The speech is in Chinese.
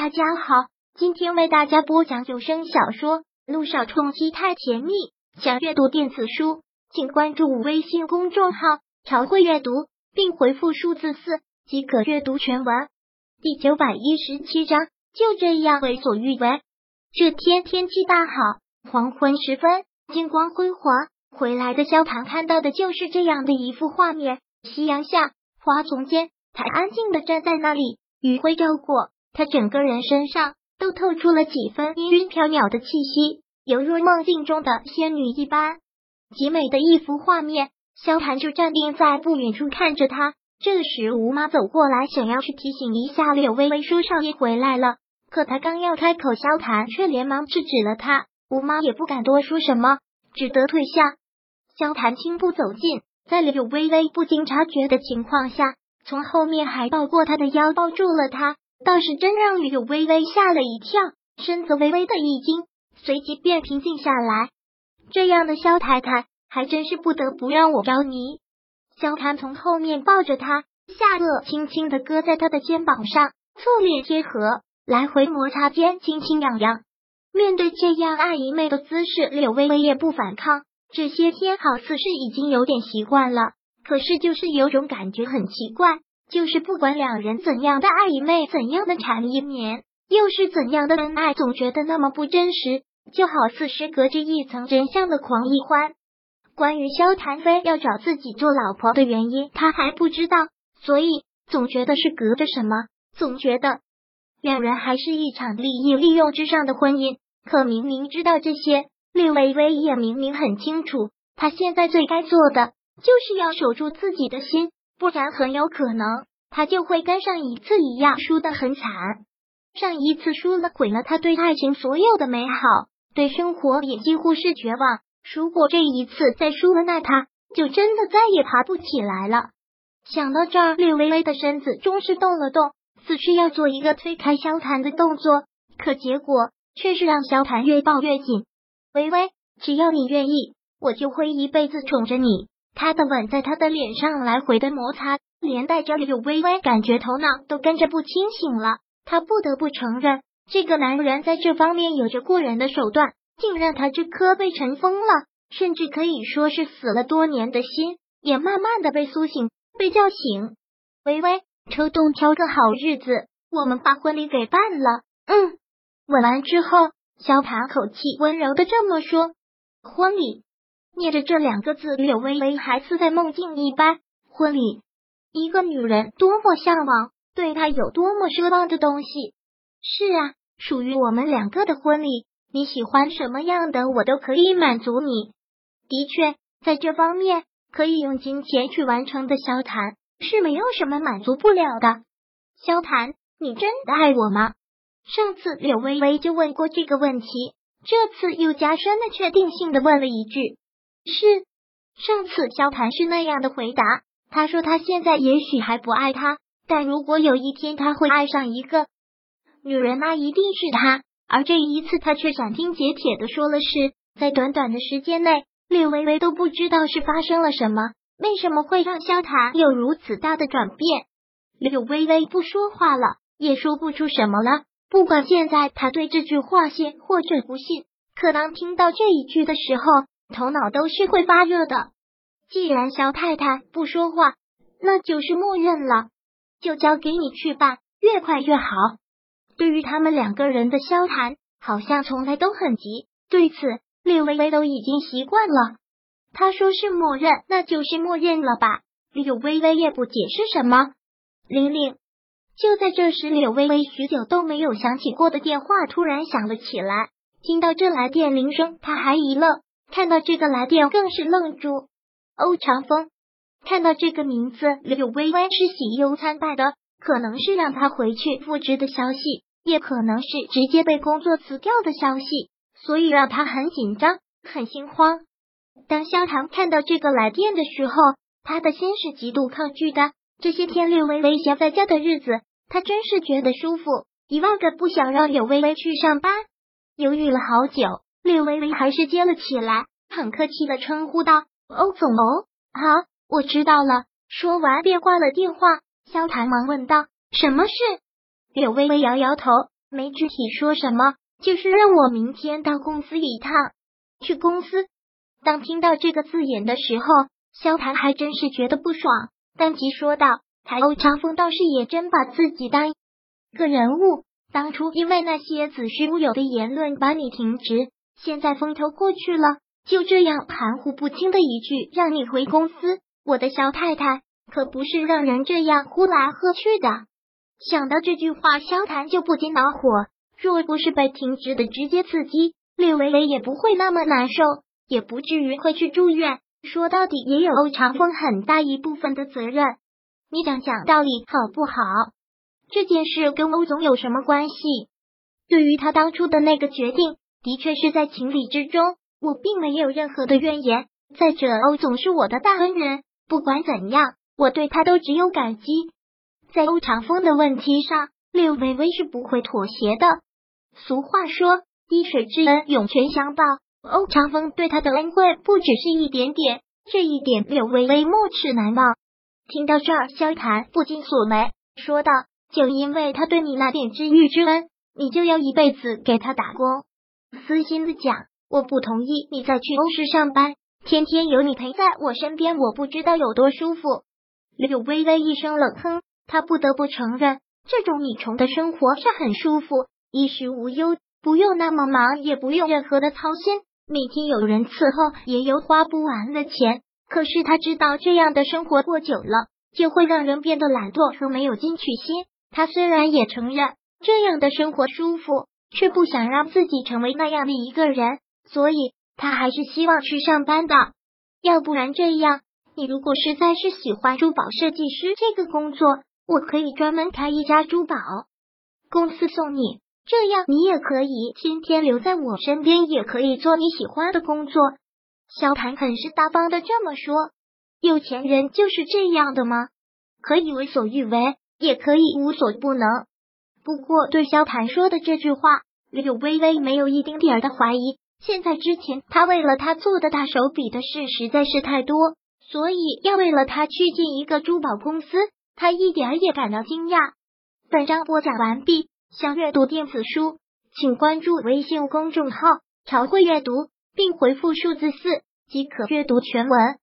大家好，今天为大家播讲有声小说《路上冲击太甜蜜》。想阅读电子书，请关注微信公众号“朝会阅读”，并回复数字四即可阅读全文。第九百一十七章，就这样为所欲为。这天天气大好，黄昏时分，金光辉煌。回来的萧唐看到的就是这样的一幅画面：夕阳下，花丛间，他安静的站在那里，余晖照过。他整个人身上都透出了几分氤氲飘渺的气息，犹如梦境中的仙女一般，极美的一幅画面。萧寒就站定在不远处看着他。这时，吴妈走过来，想要去提醒一下柳微微，说少爷回来了。可他刚要开口，萧寒却连忙制止了他。吴妈也不敢多说什么，只得退下。萧寒轻步走近，在柳微微不经察觉的情况下，从后面还抱过他的腰，抱住了他。倒是真让柳微微吓了一跳，身子微微的一惊，随即便平静下来。这样的萧太太还真是不得不让我着迷。萧谭从后面抱着她，下颚轻轻的搁在她的肩膀上，侧脸贴合，来回摩擦间，轻轻痒痒。面对这样爱姨妹的姿势，柳微微也不反抗。这些天好似是已经有点习惯了，可是就是有种感觉很奇怪。就是不管两人怎样的暧昧，怎样的缠绵绵，又是怎样的恩爱，总觉得那么不真实，就好似是隔着一层真相的狂一欢。关于萧谭飞要找自己做老婆的原因，他还不知道，所以总觉得是隔着什么，总觉得两人还是一场利益利用之上的婚姻。可明明知道这些，厉微微也明明很清楚，他现在最该做的就是要守住自己的心。不然很有可能，他就会跟上一次一样输得很惨。上一次输了，毁了他对爱情所有的美好，对生活也几乎是绝望。如果这一次再输了，那他就真的再也爬不起来了。想到这儿，略微微的身子终是动了动，似是要做一个推开萧谭的动作，可结果却是让萧谭越抱越紧。微微，只要你愿意，我就会一辈子宠着你。他的吻在他的脸上来回的摩擦，连带着柳微微感觉头脑都跟着不清醒了。他不得不承认，这个男人在这方面有着过人的手段，竟让他这颗被尘封了，甚至可以说是死了多年的心，也慢慢的被苏醒、被叫醒。微微，抽动挑个好日子，我们把婚礼给办了。嗯，吻完之后，萧盘口气温柔的这么说：“婚礼。”念着这两个字，柳微微还似在梦境一般。婚礼，一个女人多么向往，对她有多么奢望的东西。是啊，属于我们两个的婚礼，你喜欢什么样的，我都可以满足你。的确，在这方面可以用金钱去完成的，萧谈是没有什么满足不了的。萧谈，你真的爱我吗？上次柳微微就问过这个问题，这次又加深了确定性的问了一句。是上次萧谈是那样的回答。他说他现在也许还不爱他，但如果有一天他会爱上一个女人，那一定是他。而这一次，他却斩钉截铁的说了是。在短短的时间内，柳微微都不知道是发生了什么，为什么会让萧谈有如此大的转变？柳微微不说话了，也说不出什么了。不管现在他对这句话信或者不信，可当听到这一句的时候。头脑都是会发热的。既然肖太太不说话，那就是默认了，就交给你去办，越快越好。对于他们两个人的交谈，好像从来都很急。对此，柳微微都已经习惯了。他说是默认，那就是默认了吧？柳微微也不解释什么。玲玲，就在这时，柳微微许久都没有响起过的电话突然响了起来。听到这来电铃声，他还一愣。看到这个来电，更是愣住。欧长风看到这个名字，柳微微是喜忧参半的。可能是让他回去复职的消息，也可能是直接被工作辞掉的消息，所以让他很紧张、很心慌。当萧唐看到这个来电的时候，他的心是极度抗拒的。这些天柳微微闲在家的日子，他真是觉得舒服，一万个不想让柳微微去上班。犹豫了好久。柳微微还是接了起来，很客气的称呼道：“欧总哦，好，我知道了。”说完便挂了电话。萧谭忙问道：“什么事？”柳微微摇摇头，没具体说什么，就是让我明天到公司一趟。去公司。当听到这个字眼的时候，萧谈还真是觉得不爽。当即说道：“台欧长风倒是也真把自己当个人物。当初因为那些子虚乌有的言论把你停职，现在风头过去了，就这样含糊不清的一句让你回公司。我的肖太太可不是让人这样呼来喝去的。”想到这句话，萧谈就不禁恼火。若不是被停职的直接刺激，略微微也不会那么难受。也不至于会去住院。说到底，也有欧长风很大一部分的责任。你讲讲道理好不好？这件事跟欧总有什么关系？对于他当初的那个决定，的确是在情理之中，我并没有任何的怨言。再者，欧总是我的大恩人，不管怎样，我对他都只有感激。在欧长风的问题上，柳微微是不会妥协的。俗话说，滴水之恩，涌泉相报。欧长风对他的恩惠不只是一点点，这一点柳微微莫齿难忘。听到这儿，萧谈不禁锁眉，说道：“就因为他对你那点知遇之恩，你就要一辈子给他打工？私心的讲，我不同意你再去欧氏上班，天天有你陪在我身边，我不知道有多舒服。”柳微微一声冷哼，他不得不承认，这种米虫的生活是很舒服，衣食无忧，不用那么忙，也不用任何的操心。每天有人伺候，也有花不完的钱。可是他知道，这样的生活过久了，就会让人变得懒惰和没有进取心。他虽然也承认这样的生活舒服，却不想让自己成为那样的一个人，所以他还是希望去上班的。要不然这样，你如果实在是喜欢珠宝设计师这个工作，我可以专门开一家珠宝公司送你。这样你也可以天天留在我身边，也可以做你喜欢的工作。萧谈很是大方的这么说。有钱人就是这样的吗？可以为所欲为，也可以无所不能。不过对萧谈说的这句话，柳微微没有一丁点儿的怀疑。现在之前他为了他做的大手笔的事实在是太多，所以要为了他去进一个珠宝公司，他一点也感到惊讶。本章播讲完毕。想阅读电子书，请关注微信公众号“朝会阅读”，并回复数字四即可阅读全文。